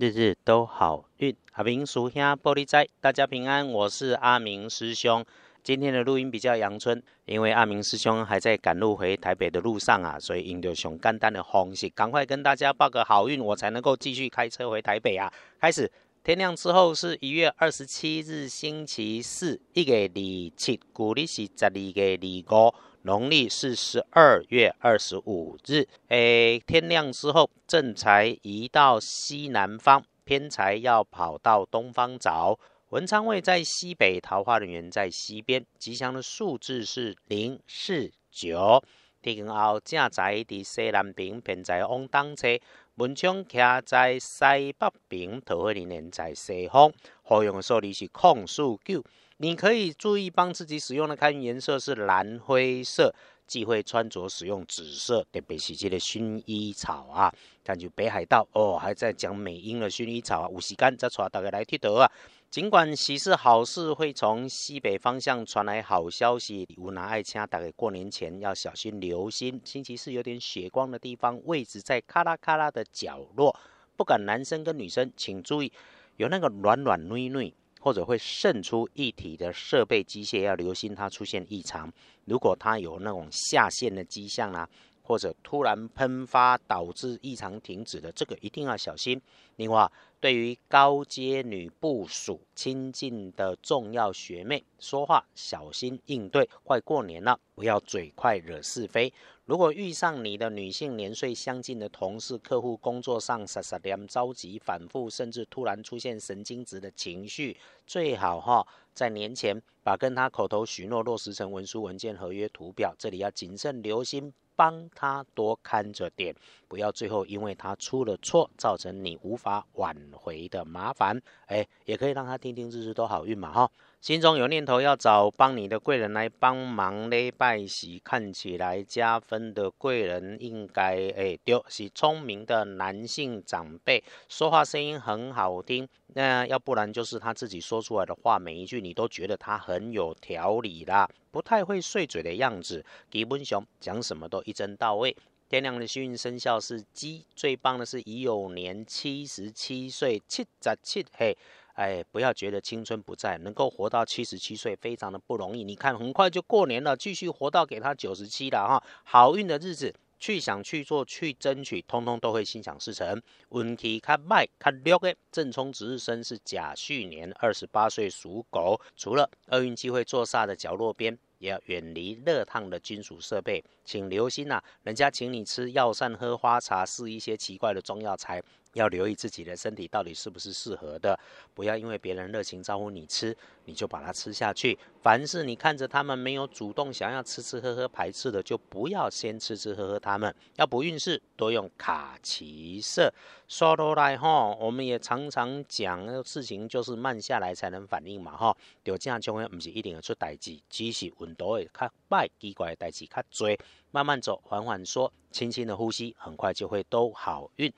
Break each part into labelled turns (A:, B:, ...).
A: 日日都好运。阿明叔兄玻璃仔，大家平安，我是阿明师兄。今天的录音比较阳春，因为阿明师兄还在赶路回台北的路上啊，所以用着熊简单的方式，赶快跟大家报个好运，我才能够继续开车回台北啊。开始，天亮之后是一月二十七日星期四，一月二七，古历是十二月二五，农历是十二月二十五日。诶，天亮之后，正财移到西南方，偏财要跑到东方找。文昌位在西北，桃花人员在西边。吉祥的数字是零、四、九。天后正在伫西南边，偏在往东侧。文昌徛在西北边，桃花人员在西方。好用的数字是空数九。你可以注意帮自己使用的开运颜色是蓝灰色，忌讳穿着使用紫色，特别是这个薰衣草啊。感觉北海道哦，还在讲美英的薰衣草啊，有时间再带大家来佚佗啊。尽管喜事好事会从西北方向传来好消息，无拿爱掐，大概过年前要小心留心。星期四有点血光的地方，位置在咔啦咔啦的角落。不管男生跟女生，请注意有那个软软嫩嫩或者会渗出液体的设备机械，要留心它出现异常。如果它有那种下线的迹象啊。或者突然喷发导致异常停止的，这个一定要小心。另外，对于高阶女部属亲近的重要学妹，说话小心应对。快过年了，不要嘴快惹是非。如果遇上你的女性年岁相近的同事、客户，工作上傻傻点着急、反复，甚至突然出现神经质的情绪，最好哈在年前把跟他口头许诺落实成文书、文件、合约、图表。这里要谨慎留心。帮他多看着点，不要最后因为他出了错，造成你无法挽回的麻烦。哎，也可以让他听听日日都好运嘛哈。心中有念头要找帮你的贵人来帮忙嘞，拜喜看起来加分的贵人应该诶丢是聪明的男性长辈，说话声音很好听，那要不然就是他自己说出来的话，每一句你都觉得他很有条理啦，不太会碎嘴的样子。吉本雄讲什么都一针到位。天亮的幸运生肖是鸡，最棒的是乙酉年七十七岁七十七嘿。哎，不要觉得青春不在，能够活到七十七岁非常的不容易。你看，很快就过年了，继续活到给他九十七了哈，好运的日子，去想去做去争取，通通都会心想事成。运气较歹较弱的正冲值日生是甲戌年二十八岁属狗，除了厄运机会坐煞的角落边。也要远离热烫的金属设备，请留心呐，人家请你吃药膳、喝花茶，试一些奇怪的中药材，要留意自己的身体到底是不是适合的，不要因为别人热情招呼你吃，你就把它吃下去。凡是你看着他们没有主动想要吃吃喝喝排斥的，就不要先吃吃喝喝他们。要补运势，多用卡其色。说到来哈，我们也常常讲事情就是慢下来才能反应嘛哈。就这样讲，不是一定要出代志，只是运动会较歹，奇怪的代志较多。慢慢走，缓缓说，轻轻的呼吸，很快就会都好运。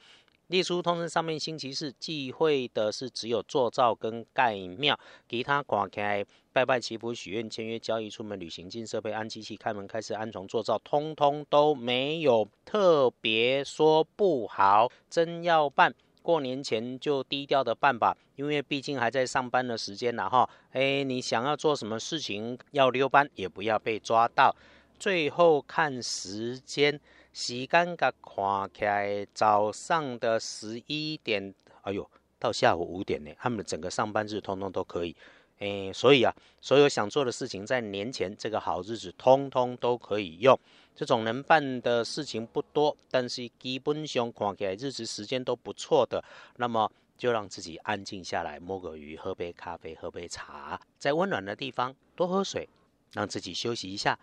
A: 隶书通知上面星期四忌讳的是只有做灶跟盖庙，其他挂开拜拜祈福许愿签约交易出门旅行进设备安机器开门开始安床做灶，通通都没有特别说不好，真要办过年前就低调的办吧，因为毕竟还在上班的时间了哈。哎，你想要做什么事情要溜班也不要被抓到，最后看时间。时间甲看起来早上的十一点，哎呦，到下午五点呢，他们整个上班日通通都可以，诶，所以啊，所有想做的事情在年前这个好日子通通都可以用。这种能办的事情不多，但是基本上看起来日子时间都不错的，那么就让自己安静下来，摸个鱼，喝杯咖啡，喝杯茶，在温暖的地方多喝水，让自己休息一下。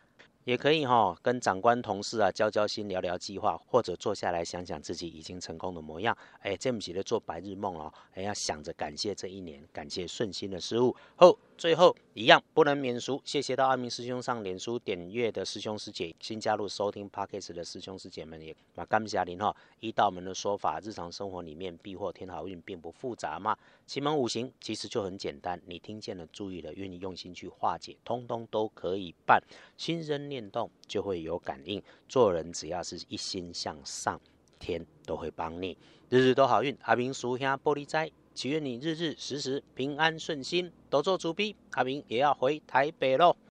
A: 也可以哈，跟长官同事啊交交心，聊聊计划，或者坐下来想想自己已经成功的模样。哎，这么急的做白日梦哦，还要想着感谢这一年，感谢顺心的事物。后最后一样不能免俗，谢谢到阿明师兄上脸书点阅的师兄师姐，新加入收听 Podcast 的师兄师姐们也把感谢您哈。一道门的说法，日常生活里面避祸添好运并不复杂嘛。奇门五行其实就很简单，你听见了，注意了，愿意用心去化解，通通都可以办。心生念动就会有感应，做人只要是一心向上，天都会帮你。日日都好运，阿明叔兄玻璃斋，祈愿你日日时时平安顺心，多做主笔，阿明也要回台北喽。